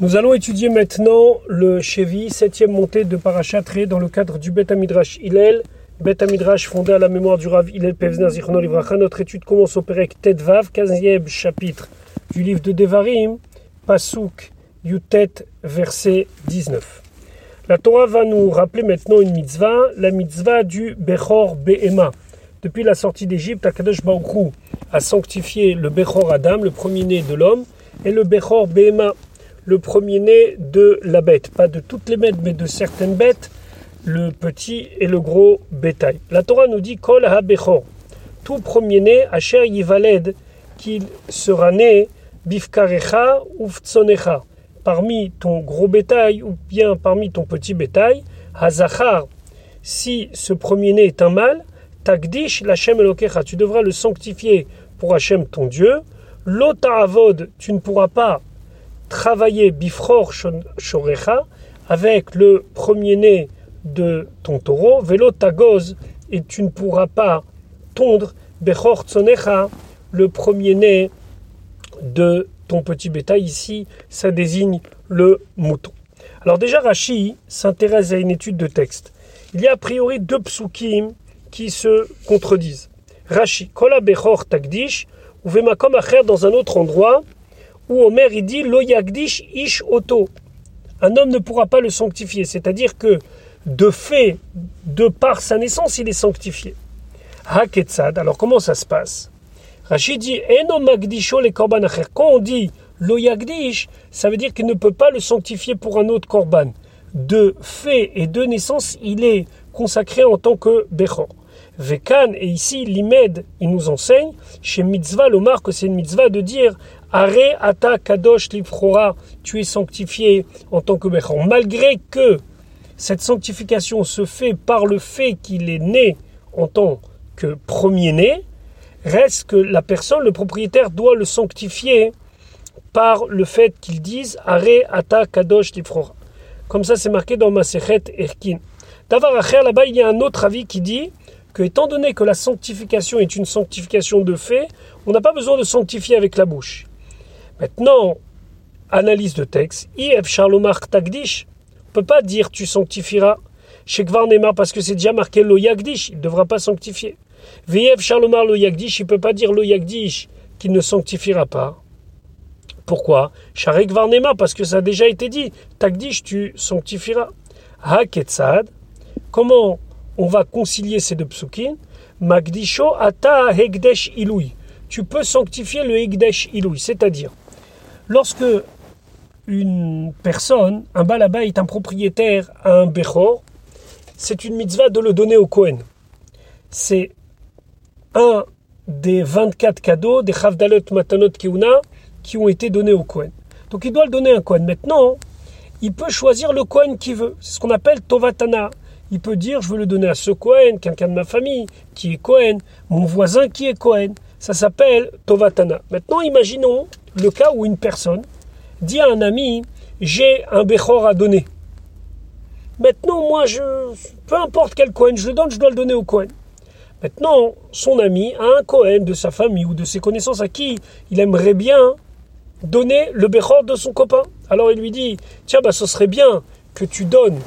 Nous allons étudier maintenant le Chevi, septième montée de Parachatré dans le cadre du Bet Amidrash Hillel. Bet Amidrash fondé à la mémoire du Rav Hillel Pevzner Zichrono Livracha. Notre étude commence au Perek Vav, 15e chapitre du livre de Devarim, Pasuk Yutet, verset 19. La Torah va nous rappeler maintenant une mitzvah, la mitzvah du Bechor Be'ema. Depuis la sortie d'Égypte, Akadosh Baruch a sanctifié le Bechor Adam, le premier-né de l'homme, et le Bechor Be'ema, le premier-né de la bête. Pas de toutes les bêtes, mais de certaines bêtes, le petit et le gros bétail. La Torah nous dit Kol ha-bechor. Tout premier-né, Asher Yivaled, qu'il sera né, Bifkarecha ou parmi ton gros bétail ou bien parmi ton petit bétail, Hazachar, si ce premier-né est un mâle, Tagdish Lachem Elokecha, tu devras le sanctifier pour Hachem ton Dieu. Avod, tu ne pourras pas travailler bifror shorecha avec le premier-né de ton taureau, vélo tagoz, et tu ne pourras pas tondre bechor tsonecha, le premier-né de ton petit bétail. Ici, ça désigne le mouton. Alors déjà, Rashi s'intéresse à une étude de texte. Il y a a priori deux psukim qui se contredisent. Rashi, kola bechor tagdish, ou vemakom acher dans un autre endroit, où Omer il dit Lo yagdish ish oto. Un homme ne pourra pas le sanctifier, c'est-à-dire que de fait, de par sa naissance, il est sanctifié. Haketsad, alors comment ça se passe? Rachid dit Eno magdisho le korban Quand on dit Lo yagdish, ça veut dire qu'il ne peut pas le sanctifier pour un autre korban. De fait et de naissance, il est consacré en tant que Bechor. Vekan, et ici l'Imed, il nous enseigne, chez Mitzvah, l'Omar, que c'est une mitzvah de dire Are ata kadosh livchora, tu es sanctifié en tant que Bechor. Malgré que cette sanctification se fait par le fait qu'il est né en tant que premier-né, reste que la personne, le propriétaire, doit le sanctifier par le fait qu'il dise Are ata kadosh livchora. Comme ça, c'est marqué dans Masechet Erkin. D'avoir là-bas, il y a un autre avis qui dit que, étant donné que la sanctification est une sanctification de fait, on n'a pas besoin de sanctifier avec la bouche. Maintenant, analyse de texte. If Charlomar Tagdish, peut pas dire tu sanctifieras. Kvarnemar, parce que c'est déjà marqué lo Yagdish, il ne devra pas sanctifier. Viev Charlomar lo Yagdish, il ne peut pas dire lo Yagdish, qu'il ne sanctifiera pas. Pourquoi? Varnema, parce que ça a déjà été dit. Tagdish, tu sanctifieras. Haketsad, comment on va concilier ces deux psukim, Magdisho ata hegdesh ilui. Tu peux sanctifier le hegdesh ilui, c'est-à-dire, lorsque une personne, un balaba est un propriétaire à un bechor, c'est une mitzvah de le donner au Kohen. C'est un des 24 cadeaux des Chavdalot Matanot Kiuna qui ont été donnés au Kohen. Donc il doit le donner à un Kohen. Maintenant, il peut choisir le Kohen qu'il veut. C'est ce qu'on appelle Tovatana il peut dire je veux le donner à ce Cohen, quelqu'un de ma famille qui est Cohen, mon voisin qui est Cohen. Ça s'appelle Tovatana. Maintenant, imaginons le cas où une personne dit à un ami j'ai un Bechor à donner. Maintenant, moi, je, peu importe quel Cohen je le donne, je dois le donner au Cohen. Maintenant, son ami a un Cohen de sa famille ou de ses connaissances à qui il aimerait bien donner le Bechor de son copain. Alors il lui dit Tiens, bah, ce serait bien que tu donnes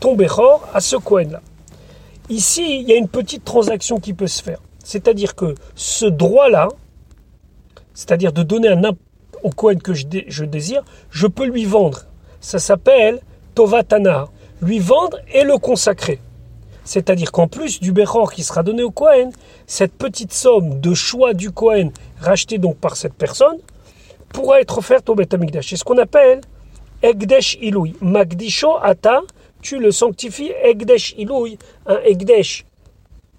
ton Bechor à ce Cohen-là. Ici, il y a une petite transaction qui peut se faire. C'est-à-dire que ce droit-là, c'est-à-dire de donner un au Cohen que je, désire, je peux lui vendre. Ça s'appelle Tovatana. Lui vendre et le consacrer. C'est-à-dire qu'en plus du Bechor qui sera donné au Cohen, cette petite somme de choix du Cohen rachetée donc par cette personne pourra être offerte au Beth C'est ce qu'on appelle Egdesh Iloui. Magdisho Ata tu le sanctifies Egdesh Ilouy, un Egdesh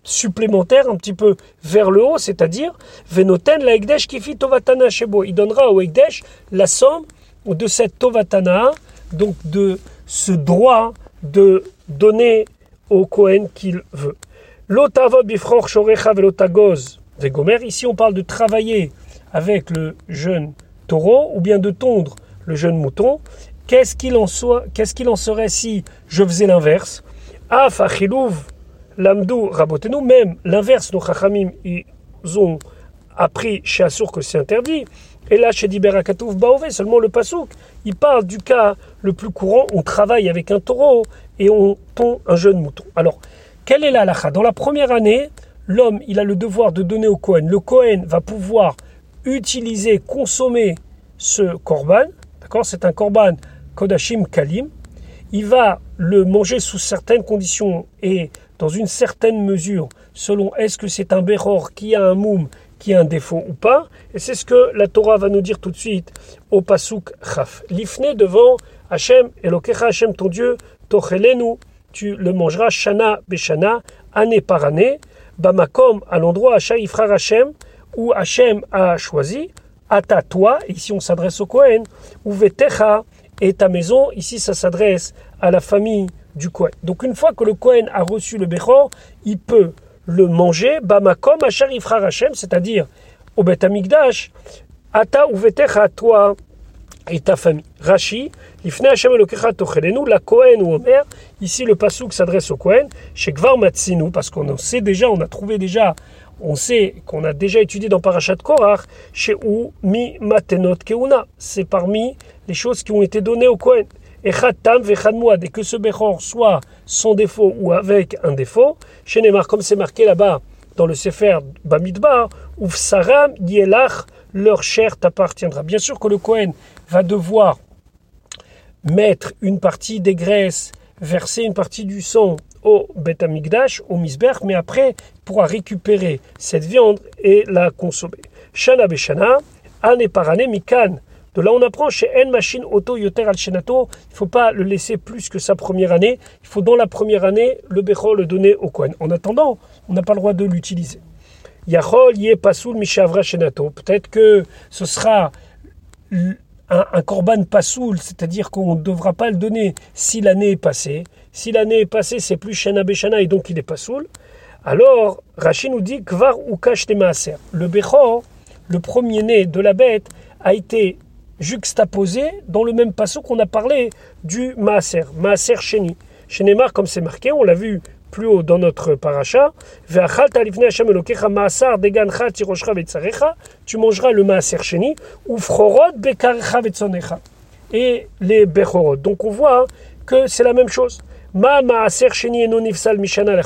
supplémentaire un petit peu vers le haut, c'est-à-dire Venoten la Egdesh qui fit Tovatana Shebo. Il donnera au Egdesh la somme de cette Tovatana, donc de ce droit de donner au Kohen qu'il veut. L'otava bifror shorecha velotagoz vegomer. Ici, on parle de travailler avec le jeune taureau ou bien de tondre le jeune mouton. Qu'est-ce qu'il en, en serait si je faisais l'inverse? Af lamdou rabotenu, même l'inverse, nos chachamim, ils ont appris chez Assour que c'est interdit. Et là, chez Diberakatouf Baové, seulement le pasouk, il parle du cas le plus courant, on travaille avec un taureau et on pond un jeune mouton. Alors, quelle est la halakha? Dans la première année, l'homme, il a le devoir de donner au Kohen. Le Kohen va pouvoir utiliser, consommer ce korban, d'accord? C'est un korban Kodashim Kalim. Il va le manger sous certaines conditions et dans une certaine mesure, selon est-ce que c'est un Bechor qui a un moum, qui a un défaut ou pas. Et c'est ce que la Torah va nous dire tout de suite au Pasuk Chaf. L'ifne devant Hachem, Elokecha Hachem ton Dieu, Tochelenu, tu le mangeras Shana Beshana, année par année, Bamakom, à l'endroit Hacha Ifrar Hachem, où Hachem a choisi, Ata toi, ici on s'adresse au Kohen, ou Vetecha, et ta maison, ici ça s'adresse à la famille du Kohen. Donc une fois que le Kohen a reçu le Bechor, il peut le manger, Bamakom, Hachar Ifrar Hachem, c'est-à-dire au Bet Amikdash, Ata Vetecha, toi et ta famille. Rashi, Ifne Hashem Tochelenu, la Kohen ou Omer, ici le Pasuk s'adresse au Kohen, chez Gvar Matsinu, parce qu'on sait déjà, on a trouvé déjà, on sait qu'on a déjà étudié dans Parashat Korach, chez Mi Matenot Keuna, c'est parmi les choses qui ont été données au Kohen. Tam et que ce Bechor soit sans défaut ou avec un défaut, chez Neymar, comme c'est marqué là-bas dans le Sefer Bamidbar, ou Saram Yelach, leur chair t'appartiendra. Bien sûr que le Kohen va devoir mettre une partie des graisses, verser une partie du sang au Bet au Misber, mais après pourra récupérer cette viande et la consommer. Shana Beshana, année par année, Mikan. De là, on apprend chez En Machine Auto Yoter Al Shenato, il ne faut pas le laisser plus que sa première année. Il faut dans la première année, le Bechol le donner au Kohen. En attendant, on n'a pas le droit de l'utiliser. Yachol Yé Pasoul Mishavra Shenato. Peut-être que ce sera un, un korban pasoul, c'est-à-dire qu'on ne devra pas le donner si l'année est passée. Si l'année est passée, c'est plus Shana Beshana et donc il est pasoul. Alors, Rachid nous dit ou Maaser. Le Bechor, le premier-né de la bête, a été juxtaposé dans le même passo qu'on a parlé du Maaser, Maaser Sheni. Chez comme c'est marqué, on l'a vu plus haut dans notre paracha, tu mangeras le maaser sheni, ou frorod bekarecha vetzonecha, et les bechorod. Donc on voit que c'est la même chose. Ma maaser sheni nifsal mishana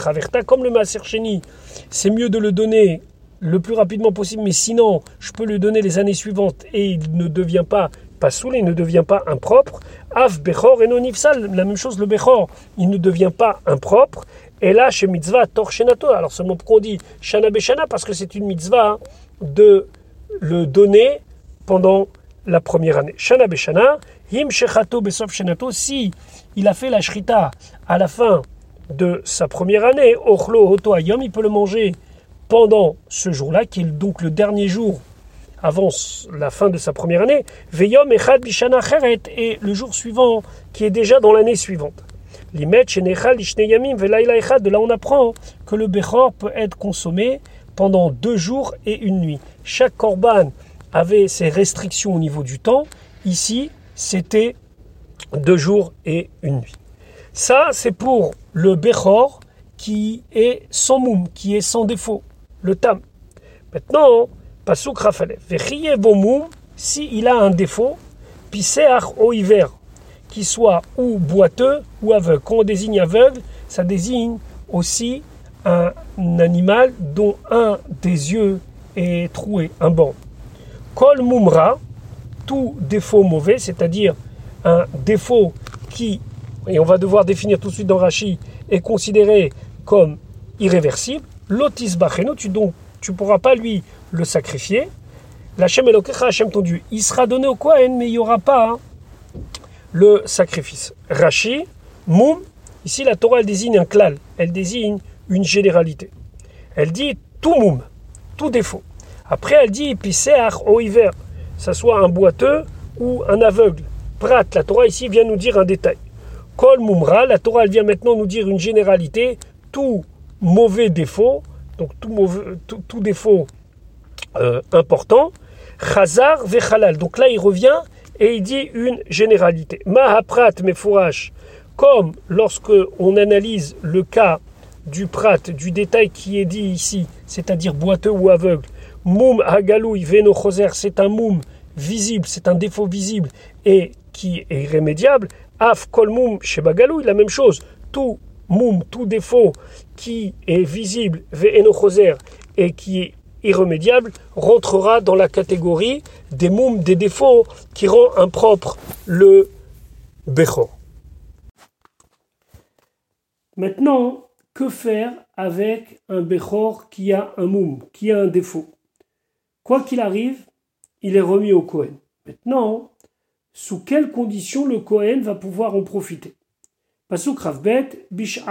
Comme le maaser sheni, c'est mieux de le donner le plus rapidement possible, mais sinon, je peux le donner les années suivantes et il ne devient pas pas il ne devient pas impropre. Av bechor et non nifsal, la même chose, le bechor, il ne devient pas impropre. Et là, chez mitzvah shenato. Alors seulement pourquoi on dit shana beshana Parce que c'est une mitzvah de le donner pendant la première année. Shana beshana, him shechato besof shenato. Si il a fait la shrita à la fin de sa première année, ochlo hoto ayom, il peut le manger pendant ce jour-là, qui est donc le dernier jour avant la fin de sa première année, Veyom Echad Bishana Cheret, et le jour suivant, qui est déjà dans l'année suivante. De là, on apprend que le Bechor peut être consommé pendant deux jours et une nuit. Chaque korban avait ses restrictions au niveau du temps. Ici, c'était deux jours et une nuit. Ça, c'est pour le Bechor qui est sans moum, qui est sans défaut, le tam. Maintenant, Pasuk Rafalev. moum, si il a un défaut, piseach au hiver, qui soit ou boiteux ou aveugle. Quand on désigne aveugle, ça désigne aussi un animal dont un des yeux est troué, un banc. Kol mumra, tout défaut mauvais, c'est-à-dire un défaut qui, et on va devoir définir tout de suite dans Rashi, est considéré comme irréversible. Lotis bacheno, tu donc tu pourras pas lui le sacrifier. L'Hachem Elokecha, Hachem ton Dieu, il sera donné au Kohen, mais il n'y aura pas hein, le sacrifice. Rashi, Moum, ici la Torah elle désigne un klal, elle désigne une généralité. Elle dit tout Moum, tout défaut. Après elle dit Piseach au hiver, ça soit un boiteux ou un aveugle. Prat, la Torah ici vient nous dire un détail. Kol Moumra, la Torah elle vient maintenant nous dire une généralité, tout mauvais défaut, donc tout, défaut euh, important. Chazar vechalal. Donc là il revient et il dit une généralité. Mahaprat mefourash, comme lorsque on analyse le cas du prat, du détail qui est dit ici, c'est-à-dire boiteux ou aveugle, moum hagalou veno c'est un moum visible, c'est un défaut visible et qui est irrémédiable, af kol moum la même chose. Tout moum, tout défaut qui est visible, et qui est irrémédiable, rentrera dans la catégorie des moum, des défauts qui rend impropre le bechor. Maintenant, que faire avec un Bechor qui a un moum, qui a un défaut? Quoi qu'il arrive, il est remis au Kohen. Maintenant, sous quelles conditions le Kohen va pouvoir en profiter? Pasuk Ravbet, Bish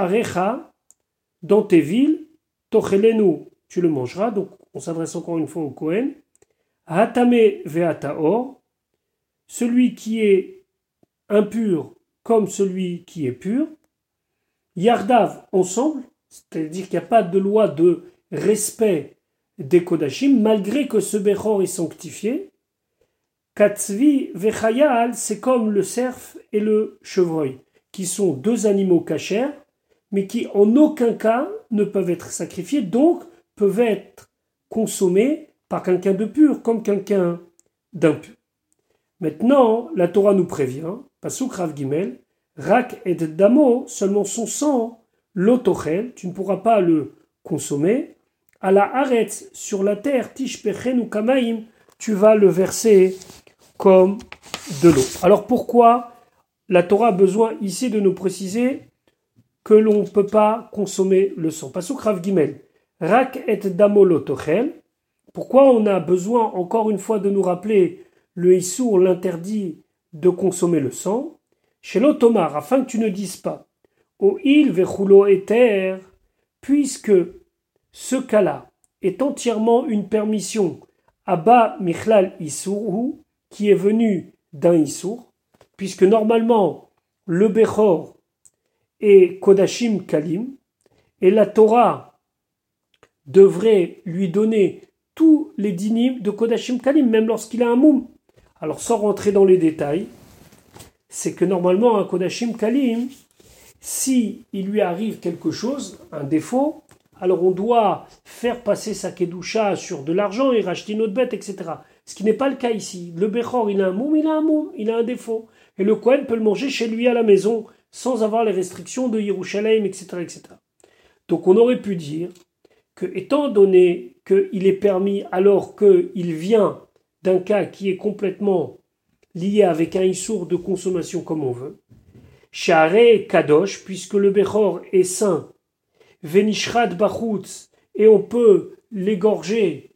dans tes villes, Tochelenu, tu le mangeras. Donc, on s'adresse encore une fois au Kohen. Hatame Veataor, celui qui est impur comme celui qui est pur. Yardav ensemble, c'est-à-dire qu'il n'y a pas de loi de respect des Kodashim, malgré que ce Bechor est sanctifié. Katzvi vechayal, c'est comme le cerf et le chevreuil, qui sont deux animaux cachers, mais qui en aucun cas ne peuvent être sacrifiés, donc peuvent être consommés par quelqu'un de pur, comme quelqu'un d'impur. Maintenant, la Torah nous prévient, Pasuk Rav Gimel, Rak et Damo, seulement son sang, l'otochel, tu ne pourras pas le consommer. À la arrête sur la terre, Tishpechen ou Kamaim, tu vas le verser comme de l'eau. Alors pourquoi la Torah a besoin ici de nous préciser que l'on ne peut pas consommer le sang. Pasuk Rav Gimel, Rak et Damo l'otochel. Pourquoi on a besoin encore une fois de nous rappeler le Issour, l'interdit de consommer le sang? Chez l'Otomar, afin que tu ne dises pas. Au il vechulo éther, puisque ce cas-là est entièrement une permission Abba Michlal Issourou, qui est venu d'un Issour, puisque normalement le Bechor est Kodashim Kalim, et la Torah devrait lui donner tous les dynimes de Kodashim Kalim, même lorsqu'il a un moum. Alors sans rentrer dans les détails, c'est que normalement un Kodashim Kalim, si il lui arrive quelque chose, un défaut, alors on doit faire passer sa Kedusha sur de l'argent et racheter une autre bête, etc. Ce qui n'est pas le cas ici. Le Bechor, il a un moum, il a un moum, il a un défaut. Et le Kohen peut le manger chez lui à la maison sans avoir les restrictions de Yerushalayim, etc., etc. Donc on aurait pu dire que, étant donné qu'il est permis alors qu'il vient d'un cas qui est complètement lié avec un issour de consommation comme on veut. Share Kadosh, puisque le Bechor est saint, Venishrat Bachutz, et on peut l'égorger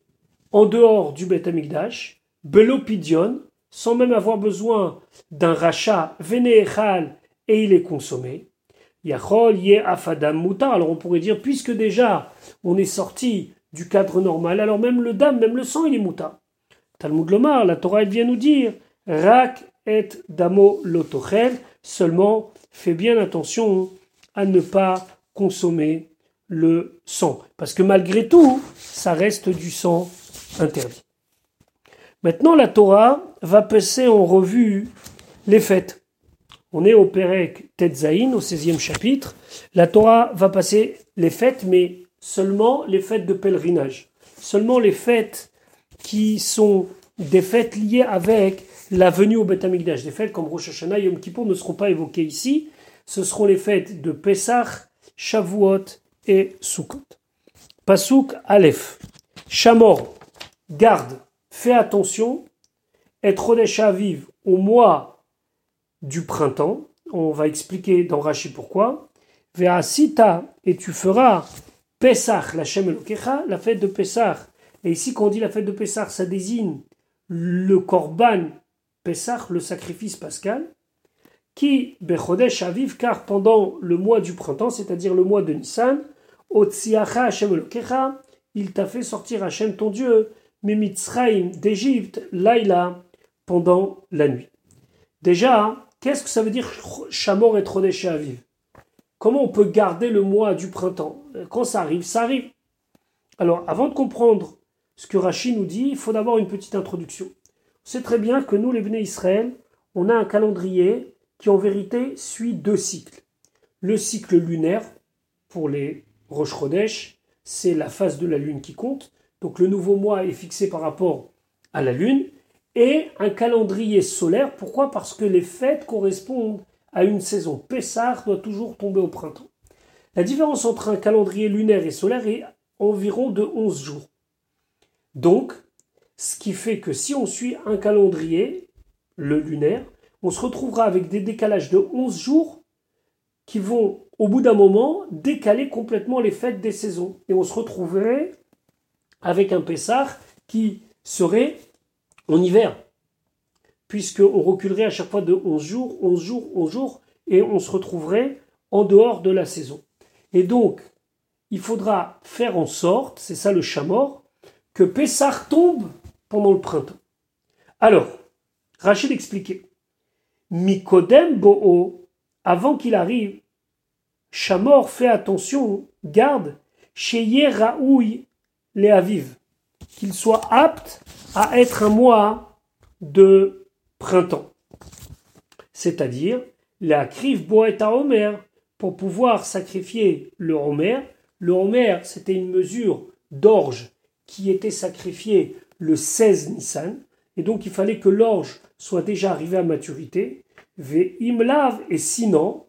en dehors du Beth Amikdash, Belopidion, sans même avoir besoin d'un rachat, Veneechal, et il est consommé. Yachol Ye Afadam Mutar. Alors on pourrait dire, puisque déjà on est sorti du cadre normal, alors même le dam, même le sang, il est muta. Talmud Lomar, la Torah, elle vient nous dire Rak et damo lotochel. Seulement, fais bien attention à ne pas consommer le sang. Parce que malgré tout, ça reste du sang interdit. Maintenant, la Torah va passer en revue les fêtes. On est au Perek Tetzaïn, au 16e chapitre. La Torah va passer les fêtes, mais seulement les fêtes de pèlerinage. Seulement les fêtes qui sont des fêtes liées avec la venue au Beth Amikdash. Des fêtes comme Rosh Hashanah et Yom Kippur ne seront pas évoquées ici. Ce seront les fêtes de Pesach, Shavuot et Sukkot. Pasuk Aleph. Shamor, garde, fais attention. Être à vivre au mois du printemps. On va expliquer dans Rashi pourquoi. Sita, et tu feras Pesach, la Shem la fête de Pesach. Et ici, quand on dit la fête de Pesach, ça désigne le korban Pessah, le sacrifice pascal, qui, Bechodesh Aviv, car pendant le mois du printemps, c'est-à-dire le mois de Nissan, Otziacha Hashem il t'a fait sortir Hashem ton Dieu, Mimitzraim d'Égypte, Laila, pendant la nuit. Déjà, qu'est-ce que ça veut dire Shamor et Chodesh Aviv? Comment on peut garder le mois du printemps? Quand ça arrive, ça arrive. Alors, avant de comprendre ce que Rachid nous dit, il faut d'abord une petite introduction. C'est très bien que nous, les Bnei Israël, on a un calendrier qui en vérité suit deux cycles. Le cycle lunaire, pour les Rosh c'est la phase de la lune qui compte. Donc le nouveau mois est fixé par rapport à la lune. Et un calendrier solaire. Pourquoi? Parce que les fêtes correspondent à une saison. Pessah doit toujours tomber au printemps. La différence entre un calendrier lunaire et solaire est environ de 11 jours. Donc, ce qui fait que si on suit un calendrier, le lunaire, on se retrouvera avec des décalages de 11 jours qui vont, au bout d'un moment, décaler complètement les fêtes des saisons. Et on se retrouverait avec un Pessah qui serait en hiver, puisqu'on reculerait à chaque fois de 11 jours, 11 jours, 11 jours, et on se retrouverait en dehors de la saison. Et donc, il faudra faire en sorte, c'est ça le chamor, que Pessah tombe pendant le printemps. Alors, Rachid expliquait, Mikodem Bo'o, avant qu'il arrive, Chamor fait attention, garde, chez Raoui les Aviv, qu'il soit apte à être un mois de printemps. C'est-à-dire, la crive à Homer, pour pouvoir sacrifier le Homer. Le Homer, c'était une mesure d'orge qui était sacrifiée le 16 Nissan, et donc il fallait que l'orge soit déjà arrivé à maturité. Imlav, et sinon,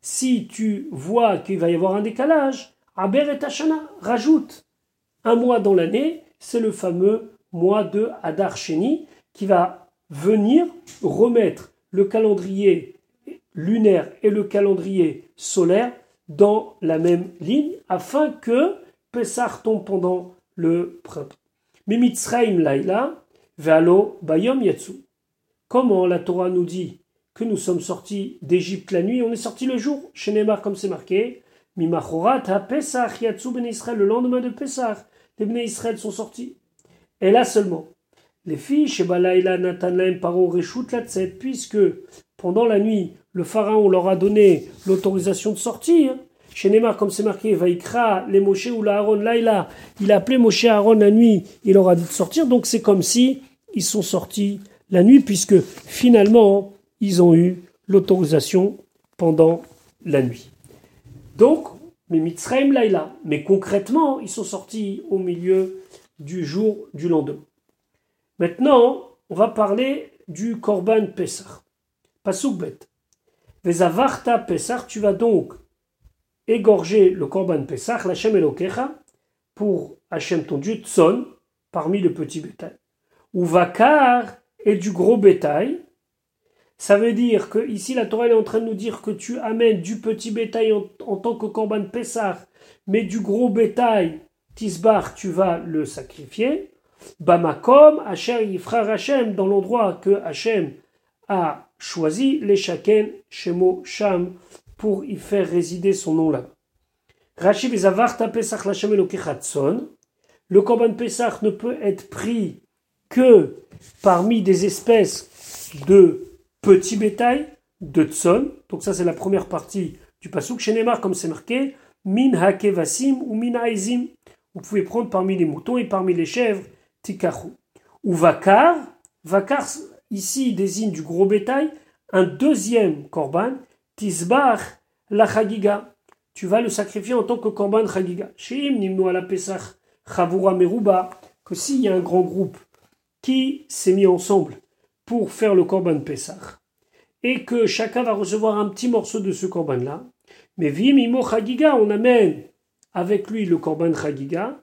si tu vois qu'il va y avoir un décalage, Aber et Tachana, rajoute un mois dans l'année, c'est le fameux mois de Hadar Sheni qui va venir remettre le calendrier lunaire et le calendrier solaire dans la même ligne afin que Pessah tombe pendant le printemps. Mais Mitzrayim Laila, Vealo Bayom Yatsu. Comment la Torah nous dit que nous sommes sortis d'Égypte la nuit, on est sorti le jour, chez Neymar comme c'est marqué, Mimachorat ha Pesach Yatsu ben Israël, le lendemain de Pessah, les ben Israël sont sortis. Et là seulement, les filles, chez Balaïla Natanaim Paro Reshut Latzet, puisque pendant la nuit, le pharaon leur a donné l'autorisation de sortir. Chez Neymar, comme c'est marqué, Vaikra, les Moshe ou la Aaron, Laïla, il a appelé Moshe Aaron la nuit, il leur a dit de sortir, donc c'est comme si ils sont sortis la nuit, puisque finalement, ils ont eu l'autorisation pendant la nuit. Donc, mais mais concrètement, ils sont sortis au milieu du jour du lendemain. Maintenant, on va parler du Korban Pesach. Pasuk bet. Vezavarta Pesach, tu vas donc égorger le Korban Pesach, l'Hachem Elokecha, pour Hachem ton Dieu, Tson, parmi le petit bétail. Ou Vakar et du gros bétail. Ça veut dire que ici la Torah est en train de nous dire que tu amènes du petit bétail en, tant que Korban Pesach, mais du gros bétail, Tisbar, tu vas le sacrifier. Bamakom, Hachem Yifra Hachem, dans l'endroit que Hachem a choisi, les Shaken, Shemo, Sham, pour y faire résider son nom là. Rashi Pesach. Le Korban Pesach ne peut être pris que parmi des espèces de petits bétail, de tson. Donc ça c'est la première partie du pasuk. Chez comme c'est marqué, min hakevasim ou min aizim. Vous pouvez prendre parmi les moutons et parmi les chèvres, tikachu. Ou vakar. Vakar ici désigne du gros bétail. Un deuxième korban, tisbar la chagiga. Tu vas le sacrifier en tant que korban chagiga. Sheim nimnu ala pesach chavura meruba. Que s'il y a un grand groupe qui s'est mis ensemble pour faire le korban pesach et que chacun va recevoir un petit morceau de ce korban là. Mais vimimo chagiga, on amène avec lui le korban chagiga,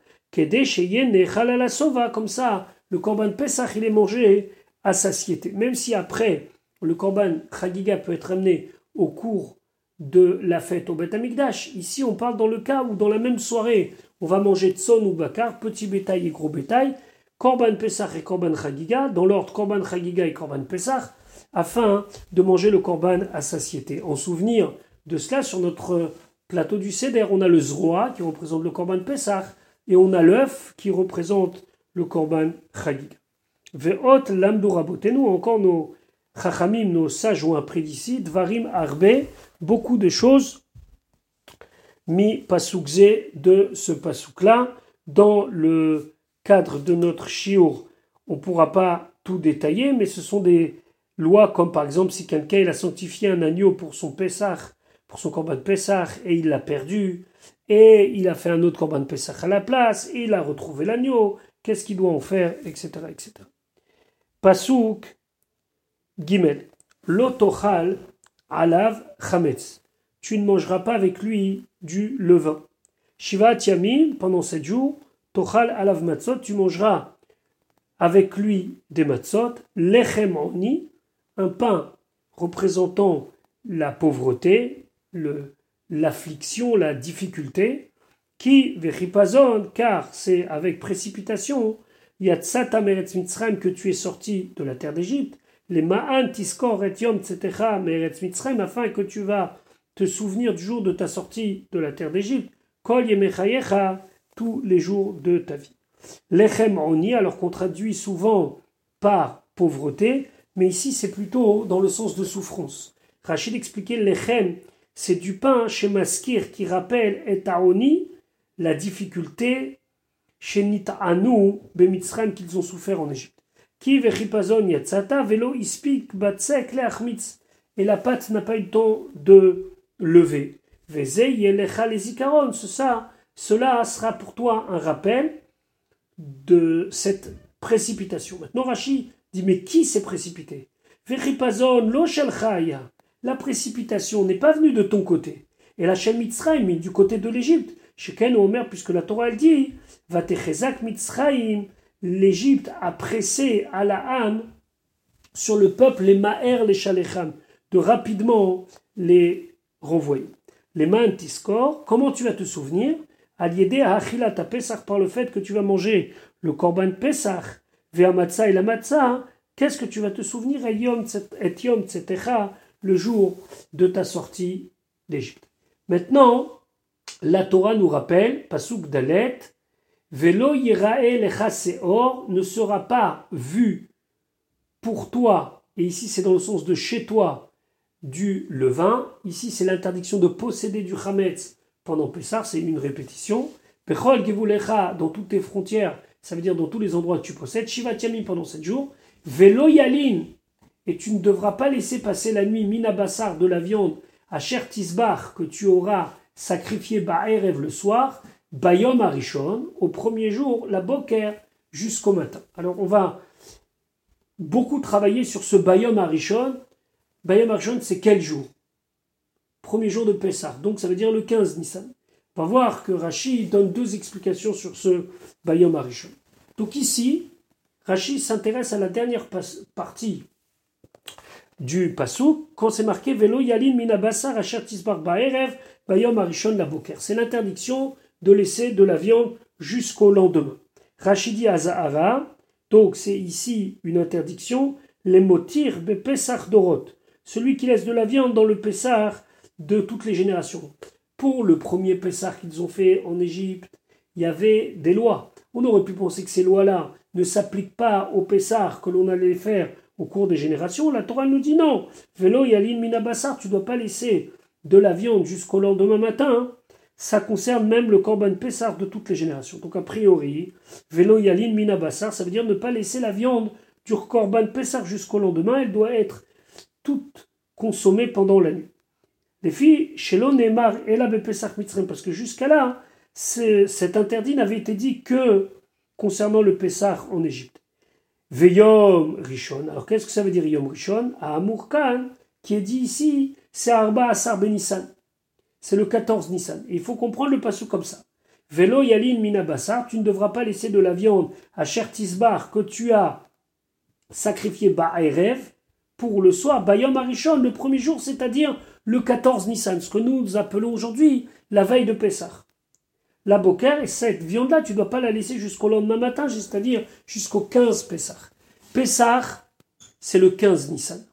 sova, comme ça, le korban pesach il est mangé à satiété. Même si après, le korban chagiga peut être amené au cours de la fête au Beth Amikdash. Ici, on parle dans le cas où dans la même soirée, on va manger tson ou bakar, petit bétail et gros bétail, korban pesach et korban chagiga, dans l'ordre korban chagiga et korban pesach, afin de manger le korban à satiété. En souvenir de cela, sur notre plateau du Seder, on a le zroa qui représente le korban pesach, et on a l'œuf qui représente le korban chagiga. Ve'ot lamdurabotenu, encore nos chachamim, nos sages ont appris d'ici, dvarim arbe, beaucoup de choses mi pasukze de ce pasuk-là. Dans le cadre de notre shiur, on pourra pas tout détailler, mais ce sont des lois comme par exemple si quelqu'un a sanctifié un agneau pour son Pessah, pour son corban de Pessah, et il l'a perdu, et il a fait un autre corban de Pessah à la place, et il a retrouvé l'agneau, qu'est-ce qu'il doit en faire, etc. etc. Pasuk Gimel. L'otochal alav chametz. Tu ne mangeras pas avec lui du levain. Shiva tiamim, pendant sept jours, matzot, tu mangeras avec lui des matzot, lechem oni, un pain représentant la pauvreté, l'affliction, la difficulté, qui vechipazon, car c'est avec précipitation, yatsata meretz mitzrayim que tu es sorti de la terre d'Égypte, les ma'an tiskor et yom tzetecha meretz mitzrayim, afin que tu vas te souvenir du jour de ta sortie de la terre d'Égypte, kol yemechayecha, tous les jours de ta vie. Lechem oni, alors qu'on traduit souvent par pauvreté, mais ici c'est plutôt dans le sens de souffrance. Rachid expliquait lechem, c'est du pain chez Maskir qui rappelle et oni, la difficulté chez Nita'anu, Bemitzrayim qu'ils ont souffert en Égypte. Qui vechipazon yatsata velo ispik batsek leachmitz. Et la pâte n'a pas eu le temps de lever. Yelecha les Ça, cela sera pour toi un rappel de cette précipitation. Maintenant, Rashi dit Mais qui s'est précipité? La précipitation n'est pas venue de ton côté. Et la Shem Mitzrayim, du côté de l'Égypte. Sheken Omer, puisque la Torah elle dit Vatechezak Mitzrayim, l'Égypte a pressé à la âme sur le peuple les Maher, les Shalecham, de rapidement les renvoyer. Les Mantiskor, comment tu vas te souvenir? Aliédé à Achilat Pesach par le fait que tu vas manger le Korban Pesach, vers Matzah et la Matzah, qu'est-ce que tu vas te souvenir et Yom Tzetecha, le jour de ta sortie d'Égypte. Maintenant, la Torah nous rappelle, Pasuk Dalet, Velo Yirae Lecha ne sera pas vu pour toi, et ici c'est dans le sens de chez toi, du levain. Ici c'est l'interdiction de posséder du Hametz pendant c'est une répétition. Pechol Gevulecha, dans toutes tes frontières, ça veut dire dans tous les endroits que tu possèdes. Shiva Tiami pendant sept jours. Velo Yalin, et tu ne devras pas laisser passer la nuit Minabassar de la viande à Cher Tisbar que tu auras sacrifié Ba'erev le soir, Bayom Arishon, au premier jour, la Boker, jusqu'au matin. Alors on va beaucoup travailler sur ce Bayom Arishon. Bayom Arishon, c'est quel jour? Premier jour de Pessah. Donc ça veut dire le 15 Nissan. On va voir que Rashi donne deux explications sur ce Bayom Arishon. Donc ici, Rashi s'intéresse à la dernière partie du Passou, quand c'est marqué Velo Yalin Minabassar Asher Tisbar Ba'erev Bayom Arishon la. C'est l'interdiction de laisser de la viande jusqu'au lendemain. Rashi dit Azahara, donc c'est ici une interdiction, les motir be Pesach Dorot. Celui qui laisse de la viande dans le Pessah de toutes les générations. Pour le premier Pessah qu'ils ont fait en Égypte, il y avait des lois. On aurait pu penser que ces lois-là ne s'appliquent pas au Pessah que l'on allait faire au cours des générations. La Torah nous dit non. Velo yalin minabassar, tu ne dois pas laisser de la viande jusqu'au lendemain matin. Ça concerne même le Korban Pessah de toutes les générations. Donc a priori, Velo yalin minabassar, ça veut dire ne pas laisser la viande du Korban Pessah jusqu'au lendemain. Elle doit être toute consommée pendant la nuit. Les filles, chez Neymar et la Pesach Mitzrayim, parce que jusqu'à là, cet interdit n'avait été dit que concernant le Pessah en Égypte. Veyom Rishon. Alors qu'est-ce que ça veut dire Yom Rishon? À Amourkan, qui est dit ici, c'est Arba Asar Benissan. C'est le 14 Nissan. il faut comprendre le passage comme ça. Velo Yalin Minabassar, tu ne devras pas laisser de la viande à Chertisbar que tu as sacrifié Ba'erev pour le soir, Bayom Arishon, le premier jour, c'est-à-dire le 14 Nissan, ce que nous appelons aujourd'hui la veille de Pessah. La boker, cette viande-là, tu ne dois pas la laisser jusqu'au lendemain matin, c'est-à-dire jusqu'au 15 Pessah. Pessah, c'est le 15 Nissan.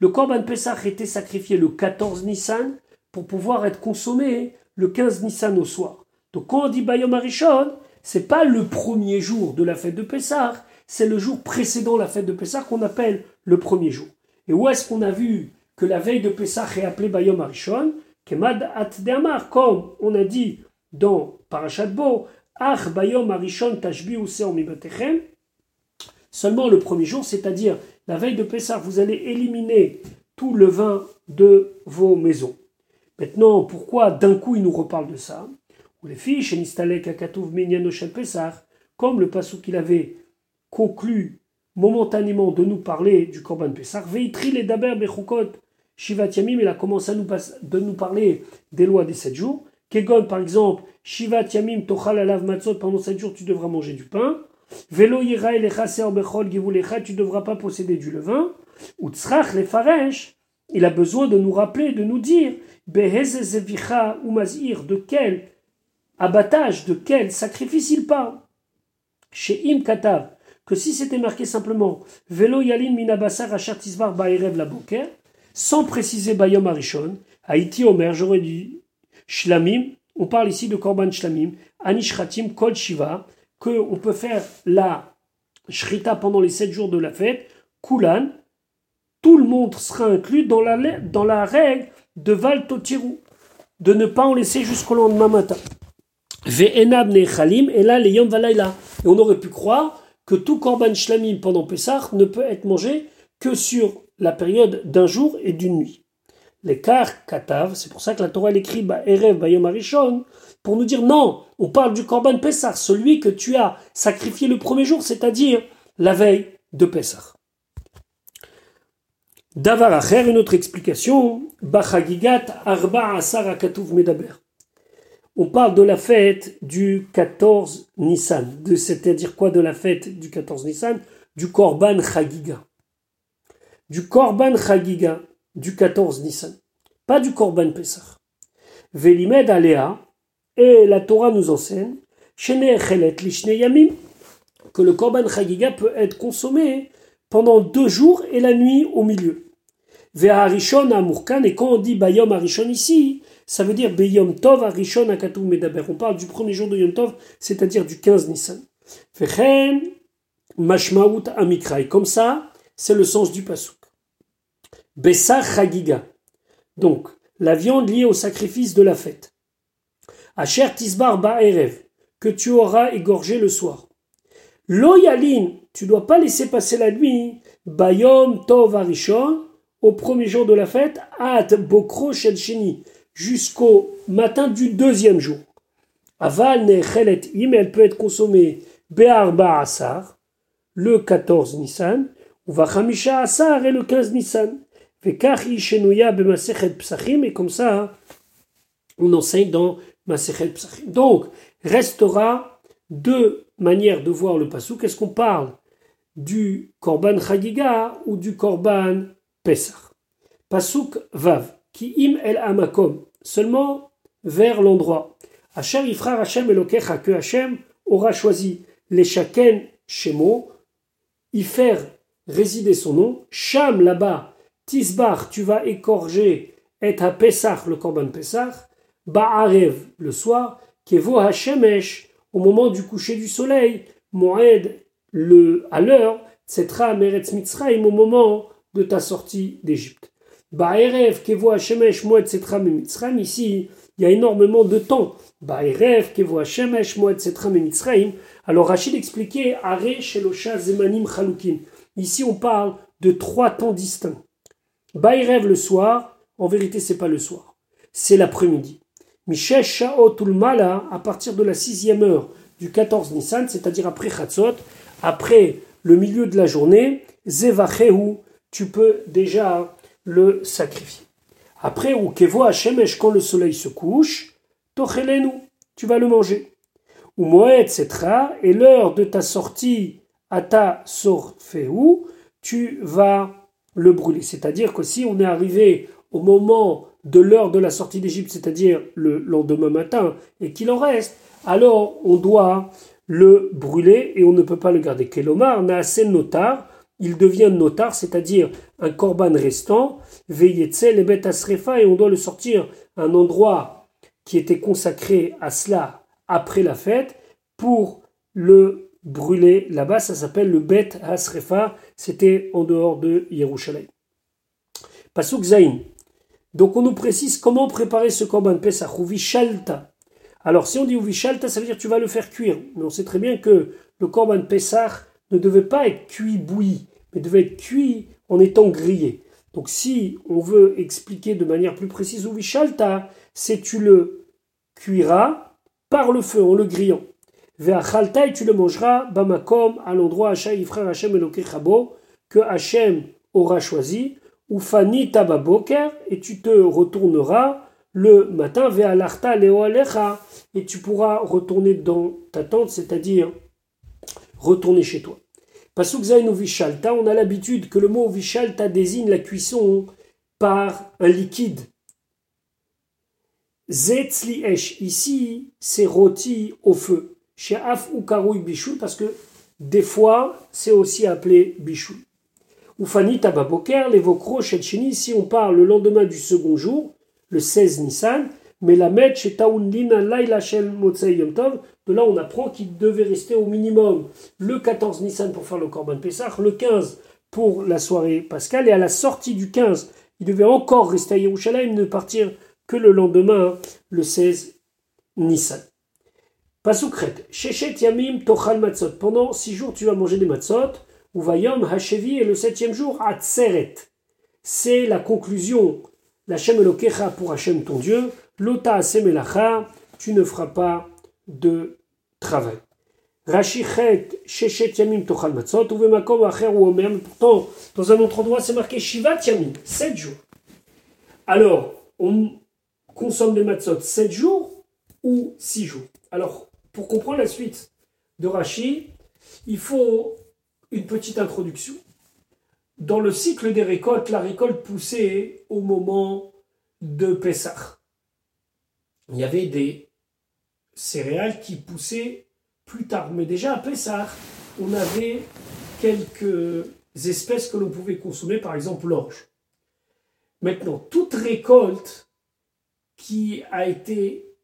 Le Korban Pessah était sacrifié le 14 Nissan pour pouvoir être consommé le 15 Nissan au soir. Donc quand on dit Bayom Arishon, c'est pas le premier jour de la fête de Pessah, c'est le jour précédant la fête de Pessah qu'on appelle le premier jour. Et où est-ce qu'on a vu que la veille de Pessah est appelée Bayom Arishon, Kemad At comme on a dit dans Parashat Bo, Ach Bayom Arishon Tashbi Mibatechem, seulement le premier jour, c'est-à-dire la veille de Pessah, vous allez éliminer tout le vin de vos maisons. Maintenant, pourquoi d'un coup il nous reparle de ça? Les Pessah, comme le passou qu'il avait conclu momentanément de nous parler du Korban Pessah. Veitri les daber bechukot Shivat Yamim, il a commencé à nous, de nous parler des lois des sept jours. Kegon, par exemple, Shivat Yamim tochal alav matzot, pendant sept jours tu devras manger du pain. Velo yira bechol tu ne devras pas posséder du levain. Utsrach le faresh, il a besoin de nous rappeler, de nous dire, Behezezevicha ou mazir, de quel abattage, de quel sacrifice il parle. Chez Im Katav, que si c'était marqué simplement Velo Yalin Minabasar Achartisvar Baerev la Boker, sans préciser Bayom Arishon, Haïti Omer, j'aurais dit Shlamim, on parle ici de Korban Shlamim, Anishratim Kol Shiva, qu'on peut faire la Shrita pendant les sept jours de la fête, Kulan, tout le monde sera inclus dans la, dans la règle de Val Totiru, de ne pas en laisser jusqu'au lendemain matin. Ve'enab Nechalim, et là les Yom Valaila. Et on aurait pu croire que tout Korban Shlamim pendant Pessah ne peut être mangé que sur la période d'un jour et d'une nuit. L'écart Katav, c'est pour ça que la Torah l'écrit Bayom Arishon, pour nous dire non, on parle du Korban Pessah, celui que tu as sacrifié le premier jour, c'est-à-dire la veille de Pessah. Davar Acher, une autre explication, Bachagigat Arba Asar Medaber on parle de la fête du 14 Nissan. C'est-à-dire quoi de la fête du 14 Nissan? Du Korban Chagiga. Du Korban Chagiga du 14 Nissan. Pas du Korban Pesach. Velimed Alea, et la Torah nous enseigne, Yamim, que le Korban Chagiga peut être consommé pendant deux jours et la nuit au milieu. Ve'arishon Amurkan, et quand on dit Bayom Arishon ici, ça veut dire Beyom Tov Arishon Akatou Medaber. On parle du premier jour de Yom Tov, c'est-à-dire du 15 Nissan. Fechen Mashmaout Amikrai. Comme ça, c'est le sens du pasouk. Bessa Chagiga. Donc, la viande liée au sacrifice de la fête. Asher Tisbar Ba'erev. Que tu auras égorgé le soir. Loyalin. Tu dois pas laisser passer la nuit. Bayom Tov Arishon. Au premier jour de la fête. At Bokro Shel Sheni jusqu'au matin du deuxième jour. Aval nechelet im, elle peut être consommée be'arba asar, le 14 Nissan, ou vachamisha asar et le 15 Nissan. Vekachi shenouya psachim, et comme ça, on enseigne dans Masechet psachim. Donc, restera deux manières de voir le pasuk. Est-ce qu'on parle du korban chagiga ou du korban pesach? Pasuk vav qui im el amakom, seulement vers l'endroit. Hachem Ifra Hachem Elokecha, que Hachem aura choisi les Shaken Shemo, y résider son nom. Sham là-bas, Tisbar, tu vas écorger et à Pesach, le Korban Pesach, Ba'arev, le soir, Kevo Hashemesh, au moment du coucher du soleil, Moed, le, à l'heure, Tsetra Meretz Mitzrayim, au moment de ta sortie d'Égypte. Ba'erev, Kevo Hashemesh, Moed Setra Mitzrayim, ici, il y a énormément de temps. Ba'erev, Kevo Hashemesh, Moed Setra Mitzrayim. Alors Rachid expliquait, Are Shelosha Zemanim Chalukin. Ici, on parle de trois temps distincts. Ba'erev le soir, en vérité, c'est pas le soir, c'est l'après-midi. Mishesh Shaot Mala, à partir de la sixième heure du 14 Nissan, c'est-à-dire après Chatzot, après le milieu de la journée, Zevachehu, tu peux déjà le sacrifier. Après, ou kevo Hashemesh, quand le soleil se couche, tochelenu, tu vas le manger. Ou moed setra, et l'heure de ta sortie ta sorfeu, tu vas le brûler. C'est-à-dire que si on est arrivé au moment de l'heure de la sortie d'Égypte, c'est-à-dire le lendemain matin, et qu'il en reste, alors on doit le brûler et on ne peut pas le garder. Kelomar n'a assez notar, il devient notar, c'est-à-dire un korban restant, veyetzel et asrefa, et on doit le sortir à un endroit qui était consacré à cela après la fête, pour le brûler là-bas. Ça s'appelle le bet asrefa, c'était en dehors de Yerushalayim. Pasuk Zain. Donc on nous précise comment préparer ce korban Pesach, ou vishalta. Alors si on dit vishalta, ça veut dire tu vas le faire cuire. Mais on sait très bien que le korban Pesach ne devait pas être cuit bouilli, mais devait être cuit en étant grillé. Donc si on veut expliquer de manière plus précise ou vishalta, c'est tu le cuiras par le feu en le grillant. Et tu le mangeras, bamakom, à l'endroit que Hachem aura choisi, ou Fani Tababoker, et tu te retourneras le matin vers l'Arta Alecha, et tu pourras retourner dans ta tente, c'est-à-dire retourner chez toi. On a l'habitude que le mot Vishalta désigne la cuisson par un liquide. Zetzli ici, c'est rôti au feu. Chez Af ou Karoui parce que des fois, c'est aussi appelé Bichou. Oufani Tababoker, les Vokro, Chetchini, si on parle le lendemain du second jour, le 16 Nissan, mais la Met chez Taoundin Laila Shel Yom de là on apprend qu'il devait rester au minimum le 14 Nissan pour faire le Korban Pessah, le 15 pour la soirée pascale, et à la sortie du 15, il devait encore rester à Yerushalayim, ne partir que le lendemain, le 16 Nissan. Pasukret, Shechet Yamim Tochal Matzot. Pendant six jours, tu vas manger des matzot. Ou Vayom Hashevi, et le septième jour, Atzeret. C'est la conclusion L'Hachem Elokecha pour Hachem ton Dieu, Lota Semelacha, tu ne feras pas de travail. Rachichet Shechet Yamim Tochal Matzot, Uvemakom Acher ou Omer, pourtant, dans un autre endroit, c'est marqué Shivat Yamim, sept jours. Alors, on consomme les matzot sept jours ou six jours? Alors, pour comprendre la suite de Rashi, il faut une petite introduction dans le cycle des récoltes, la récolte poussait au moment de Pessah. Il y avait des céréales qui poussaient plus tard. Mais déjà à Pessah, on avait quelques espèces que l'on pouvait consommer, par exemple l'orge. Maintenant, toute récolte qui a été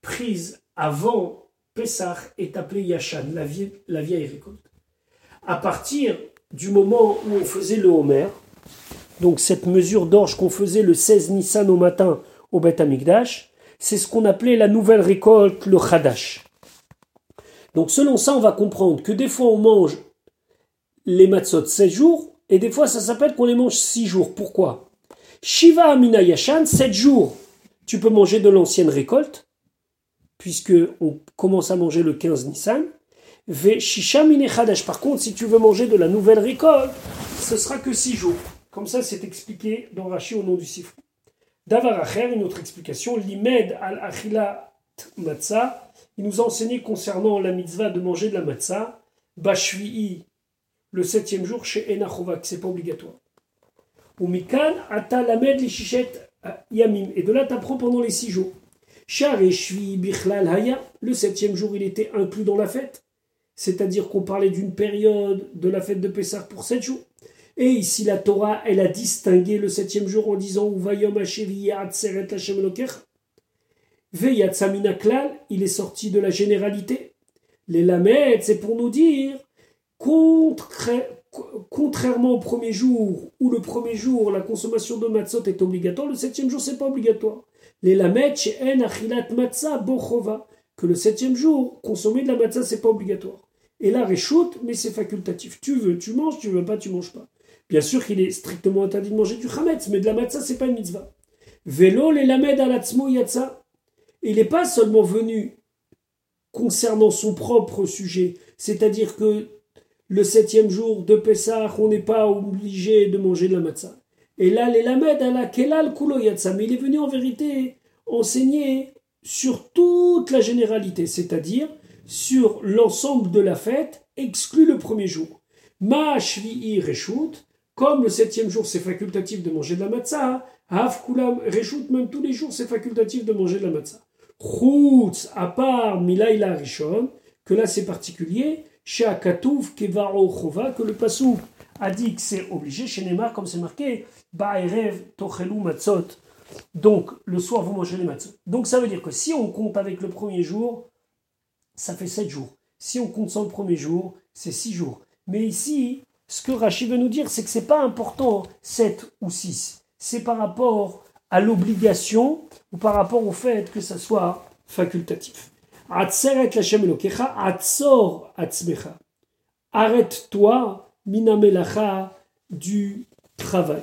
prise avant Pessah est appelée Yachan, la vieille, la vieille récolte. À partir du moment où on faisait le Homer, donc cette mesure d'orge qu'on faisait le 16 Nissan au matin au Beth Amikdash, c'est ce qu'on appelait la nouvelle récolte, le Khadash. Donc selon ça, on va comprendre que des fois on mange les matzot 16 jours, et des fois ça s'appelle qu'on les mange 6 jours. Pourquoi? Shiva Amina Yashan, 7 jours, tu peux manger de l'ancienne récolte, puisque on commence à manger le 15 Nissan, par contre, si tu veux manger de la nouvelle récolte, ce sera que six jours. Comme ça, c'est expliqué dans Rashi au nom du Sifra. Davaracher, une autre explication, l'imed al achilat matzah, il nous a enseigné concernant la mitzvah de manger de la matzah, bashvi'i, le septième jour chez Enachova, que c'est pas obligatoire. Ou mikan ata lamed yamim, et de là t'apprends pendant les six jours. Shar bichlal haya, le septième jour il était inclus dans la fête c'est-à-dire qu'on parlait d'une période de la fête de Pessah pour sept jours. Et ici, la Torah, elle a distingué le septième jour en disant Uvayom Seret Hashem Klal, il est sorti de la généralité. Les Lamed, c'est pour nous dire, contrairement au premier jour, où le premier jour, la consommation de matzot est obligatoire, le septième jour, c'est pas obligatoire. Les En Achilat Matzah Bochova, que le septième jour, consommer de la matzah, c'est pas obligatoire. Et là, réchoute, mais c'est facultatif. Tu veux, tu manges, tu veux pas, tu manges pas. Bien sûr qu'il est strictement interdit de manger du chametz, mais de la matzah, c'est pas une mitzvah. Vélo les lamed alatzmo yatsa. Il n'est pas seulement venu concernant son propre sujet, c'est-à-dire que le septième jour de Pessah, on n'est pas obligé de manger de la matzah. Et là, les lamed il est venu en vérité enseigner sur toute la généralité, c'est-à-dire sur l'ensemble de la fête, exclut le premier jour. Ma'ashvi'i reshut, comme le septième jour c'est facultatif de manger de la matzah, haf kulam même tous les jours c'est facultatif de manger de la matzah. Chutz, à part milaila rishon, que là c'est particulier, chez Akatouf kevaro chova, que le pasou a dit que c'est obligé, chez Neymar, comme c'est marqué, ba'erev tochelu matzot. Donc, le soir, vous mangez les matzot. Donc, ça veut dire que si on compte avec le premier jour, ça fait 7 jours. Si on compte sans le premier jour, c'est 6 jours. Mais ici, ce que Rachid veut nous dire, c'est que ce n'est pas important 7 ou 6. C'est par rapport à l'obligation ou par rapport au fait que ça soit facultatif. Arrête-toi, du travail.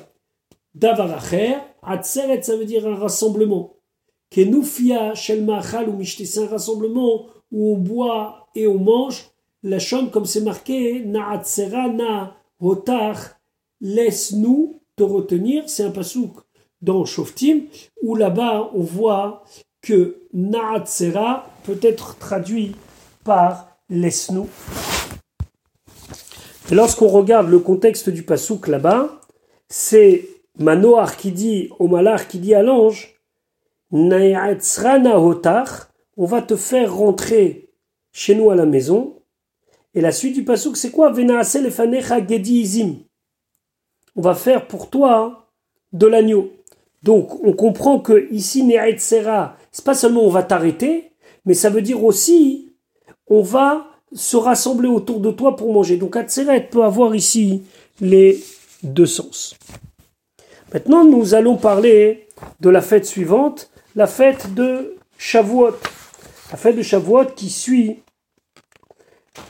Davaracher, atzeret, ça veut dire un rassemblement. Kenufia, shelmachal ou c'est un rassemblement où on boit et on mange, la chambre, comme c'est marqué, Na'atsera na hotar, laisse-nous te retenir, c'est un pasouk dans Shoftim, où là-bas on voit que Na'atsera peut être traduit par laisse-nous. Lorsqu'on regarde le contexte du pasouk là-bas, c'est Manoar qui dit au Malar qui dit à l'ange on va te faire rentrer chez nous à la maison. Et la suite du pasouk, c'est quoi? On va faire pour toi de l'agneau. Donc, on comprend que ici, c'est pas seulement on va t'arrêter, mais ça veut dire aussi, on va se rassembler autour de toi pour manger. Donc, Atzeret peut avoir ici les deux sens. Maintenant, nous allons parler de la fête suivante, la fête de Shavuot. La fête de Shavuot qui suit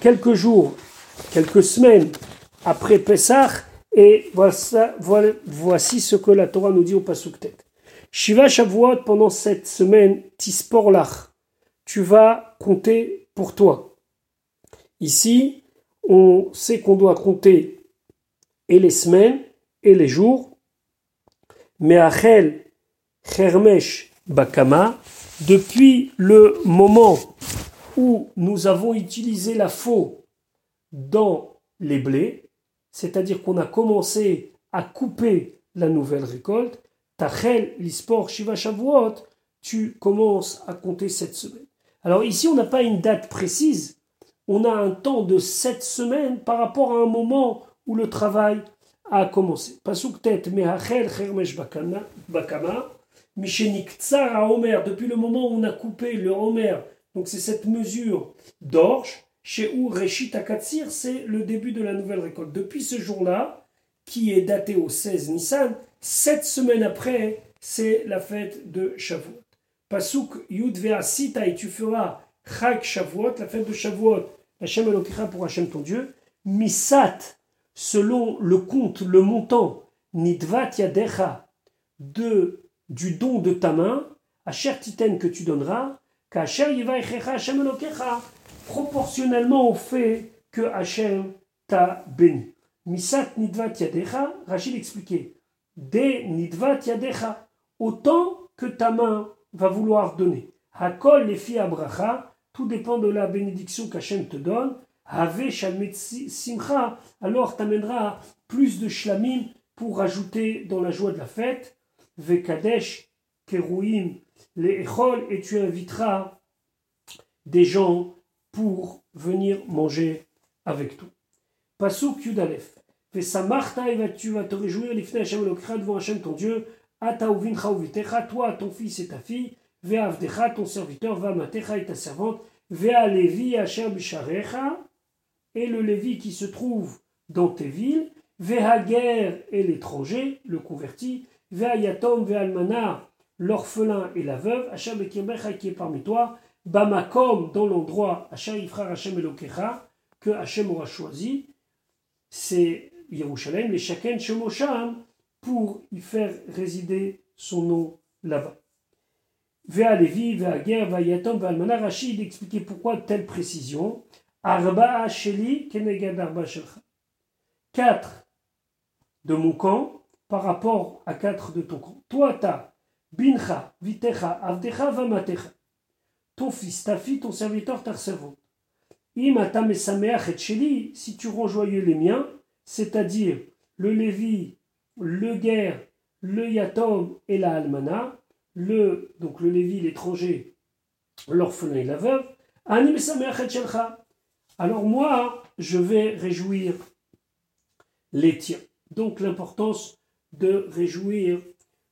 quelques jours, quelques semaines après Pessah, et voici, ce que la Torah nous dit au Pasuktet. Shiva Shavuot, pendant cette semaine, Tisporlach, tu vas compter pour toi. Ici, on sait qu'on doit compter et les semaines et les jours. Mais Achel Hermesh Bakama, depuis le moment où nous avons utilisé la faux dans les blés, c'est-à-dire qu'on a commencé à couper la nouvelle récolte, Tachel l'Ispor Shiva Shavuot, tu commences à compter cette semaine. Alors ici, on n'a pas une date précise, on a un temps de sept semaines par rapport à un moment où le travail a commencé. Pasuk tet mehachel chermesh bakama, mishenik tsar Omer, depuis le moment où on a coupé le Omer, donc c'est cette mesure d'orge, chez où Reshit Akatsir, c'est le début de la nouvelle récolte. Depuis ce jour-là, qui est daté au 16 Nissan, sept semaines après, c'est la fête de Shavuot. Pasuk Yud Sita, et tu feras Chag Shavuot, la fête de Shavuot, Hashem Elokecha pour Hashem ton Dieu, Misat, selon le compte, le montant, Nidvat Yadecha, de, du don de ta main, Asher Titen que tu donneras, Kasher Yivaïchecha Hashem Elokecha, proportionnellement au fait que Hashem t'a béni. Misat Nidvat Yadecha, Rachid expliquait, De Nidvat Yadecha, autant que ta main va vouloir donner. Hakol les Abracha, tout dépend de la bénédiction qu'Hachem te donne. Have simcha, alors t'amèneras plus de shlamim pour rajouter dans la joie de la fête. Vekadesh kerouim les echol, et tu inviteras des gens pour venir manger avec toi. Pasuk Yudalef. Vesamarta, et tu vas te réjouir, l'ifne Hashem devant Hashem ton Dieu, ata uvincha uvitecha, toi, ton fils et ta fille, Ve'avdecha, ton serviteur, va Matecha et ta servante, Ve'a Levi, Asher Bisharecha, et le Lévi qui se trouve dans tes villes, Ve'a Guerre et l'étranger, le converti, Ve'a Yatom, Ve'a Almana, l'orphelin et la veuve, Asher Bekirbecha qui est parmi toi, Bamakom, dans l'endroit, Asher Ifra Hashem Elokecha, que Hashem aura choisi, c'est Yerushalem, les Shaken Shemosham, pour y faire résider son nom là-bas. Vea Levi, Vea Ger, Vea Yatom, Vea Almana, Rachid expliquait pourquoi telle précision. Arba Sheli, Kenegad Arba. Quatre de mon camp par rapport à quatre de ton camp. Toi, ta Bincha, Vitecha, Avdecha, Vamatecha. Ton fils, ta fille, ton serviteur, ta servante. Imata Mesameach et Sheli, si tu rends joyeux les miens, c'est-à-dire le Lévi, le Guerre, le Yatom et la Almana, le, donc le Lévi, l'étranger, l'orphelin et la veuve, alors moi, je vais réjouir les tiens. Donc l'importance de réjouir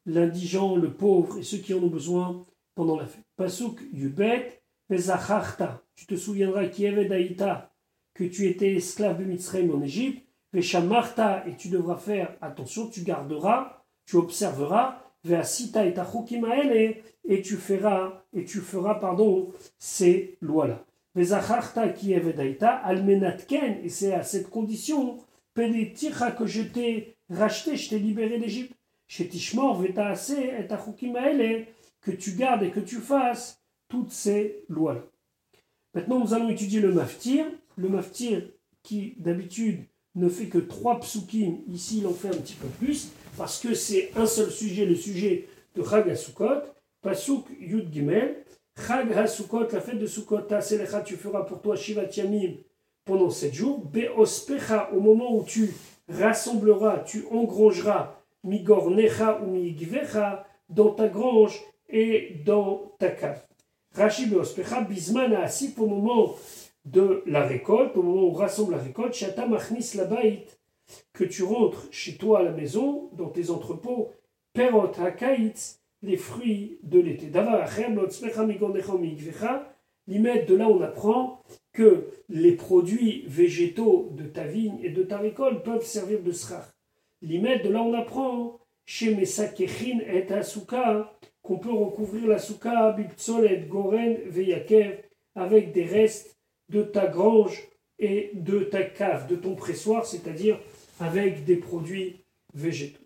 l'indigent, le pauvre et ceux qui en ont besoin pendant la fête. Pasuk Yubet, tu te souviendras qui avait daïta que tu étais esclave de Mitzrayim en Égypte, et tu devras faire attention, tu garderas, tu observeras et tu feras, et tu feras, pardon, ces lois-là. et c'est à cette condition, que je t'ai racheté, je t'ai libéré d'Égypte. Que tu gardes et que tu fasses toutes ces lois-là. Maintenant, nous allons étudier le maftir. Le maftir qui, d'habitude, ne fait que trois psukim. Ici, il en fait un petit peu plus, parce que c'est un seul sujet, le sujet de Chag. Pasuk Yud Gimel. Chag la fête de Sukkot, tu feras pour toi Shivat Yamim pendant sept jours. Beospecha, au moment où tu rassembleras, tu engrangeras Migornecha ou Migvecha dans ta grange et dans ta cave. Rashi Beospecha, Bisman Asif, au moment de la récolte, au moment où on rassemble la récolte, Shata Machnis que tu rentres chez toi à la maison, dans tes entrepôts, Perot HaKaitz, les fruits de l'été. L'imède de là on apprend que les produits végétaux de ta vigne et de ta récolte peuvent servir de srach. L'imède de là on apprend chez Mesakechin et Asuka qu'on peut recouvrir la souka biptsolet goren veyakev avec des restes de ta grange et de ta cave, de ton pressoir, c'est-à-dire avec des produits végétaux.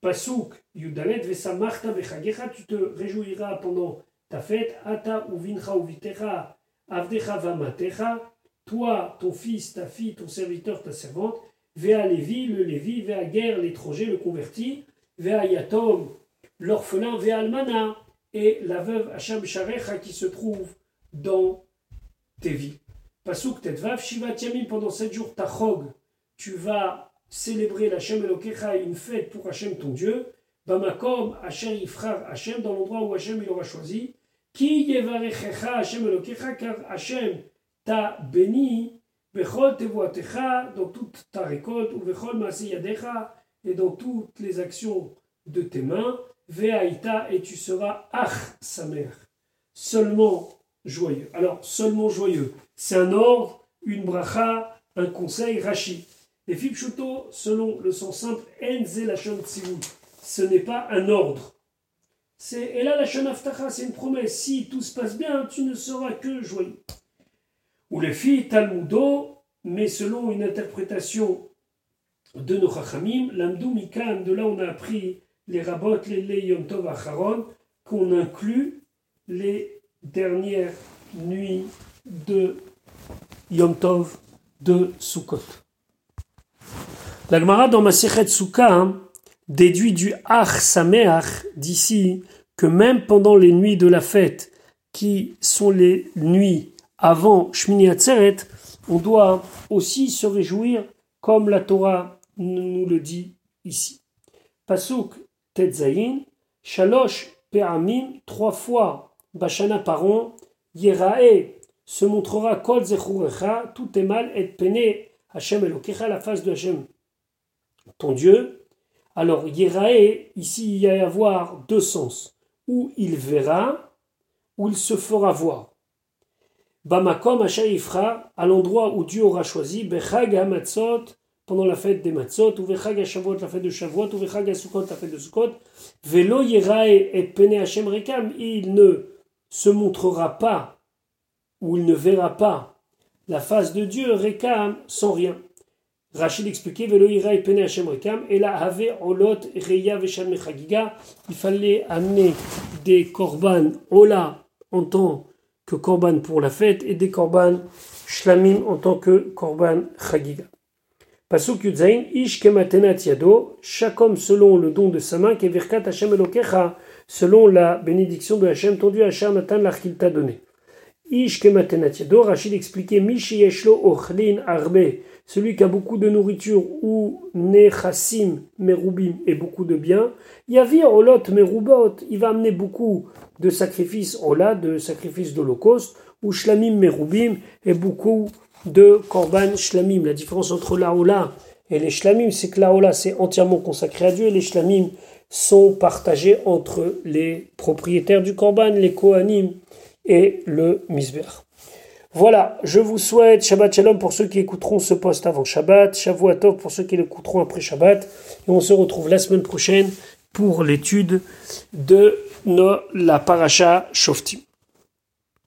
Pasuk Yudalet Vesamarta Bechagecha, tu te réjouiras pendant ta fête, Ata Uvincha Uvitecha, Avdecha Vamatecha, toi, ton fils, ta fille, ton serviteur, ta servante, Vea Lévi, le Lévi, Vea Guerre, l'étranger, le converti, Vea Yatom, l'orphelin, Vea Almana, et la veuve Hacham Sharecha qui se trouve dans tes vies. Pasuk Tetvav, Shiva Tiamim, pendant sept jours, Tachog, tu vas célébrer la Hashem Elokecha, une fête pour Hachem ton Dieu, Bamakom, Hachem Ifrar Hachem, dans l'endroit où Hachem il aura choisi, Ki Yevarechecha Hachem Elokecha, car Hachem t'a béni, Bechol Tevoatecha, dans toute ta récolte, ou Bechol Yadecha, et dans toutes les actions de tes mains, Veaïta, et tu seras Ach, sa mère, seulement joyeux. Alors, seulement joyeux, c'est un ordre, une bracha, un conseil, Rashi. Les Fipshuto, selon le sens simple, Enze Lachon Ce n'est pas un ordre. C'est, et là, la Aftacha, c'est une promesse. Si tout se passe bien, tu ne seras que joyeux. Ou les filles Talmudo, mais selon une interprétation de nos Chachamim, l'Amdou Mikan, de là on a appris les Rabot, les Le Yom Tov Acharon, qu'on inclut les dernières nuits de Yom Tov de Sukkot. La Gemara dans Masechet Souka hein, déduit du Ach Sameach d'ici que même pendant les nuits de la fête, qui sont les nuits avant Shmini Atzeret, on doit aussi se réjouir comme la Torah nous le dit ici. Pasuk Tetzayin, Shalosh Pe'amim, trois fois Bashana par an, Yerae se montrera Kol tout est mal, et Pene Hashem Elokecha, la face de Hashem ton Dieu. Alors, Yerae, ici, il y a à avoir deux sens. Ou il verra, ou il se fera voir. Bamakom Ifra, à l'endroit où Dieu aura choisi, Bechag HaMatzot, pendant la fête des Matzot, ou Vechag HaShavuot, la fête de Shavuot, ou Vechag HaSukkot, la fête de Sukkot, Velo Yerae et Pene Hashem Rekam, il ne se montrera pas, ou il ne verra pas la face de Dieu, Rekam, sans rien. Rachid expliquait Velo ira et pene Hashem rekam, et là avait olot reya veshan mechagiga. Il fallait amener des korban ola en tant que korban pour la fête et des korban shlamim en tant que korban chagiga. Pasuk Yudzain, Ish kematenat yado, chaque homme selon le don de sa main, kevirkat Hashem elokecha, selon la bénédiction de Hashem, ton Dieu Hashem Natan l'art qu'il t'a donné. Ish kematenat yado, Rachid expliquait Mishi yeshlo ochlin arbe, celui qui a beaucoup de nourriture, ou nechassim merubim et beaucoup de biens, yavir olot merubot, il va amener beaucoup de sacrifices ola, de sacrifices d'holocauste, ou shlamim merubim et beaucoup de korban shlamim. La différence entre la et les shlamim, c'est que la ola c'est entièrement consacré à Dieu, et les shlamim sont partagés entre les propriétaires du korban, les kohanim et le misber. Voilà, je vous souhaite Shabbat Shalom pour ceux qui écouteront ce post avant Shabbat, Shavuatov pour ceux qui l'écouteront après Shabbat, et on se retrouve la semaine prochaine pour l'étude de la paracha Shoftim.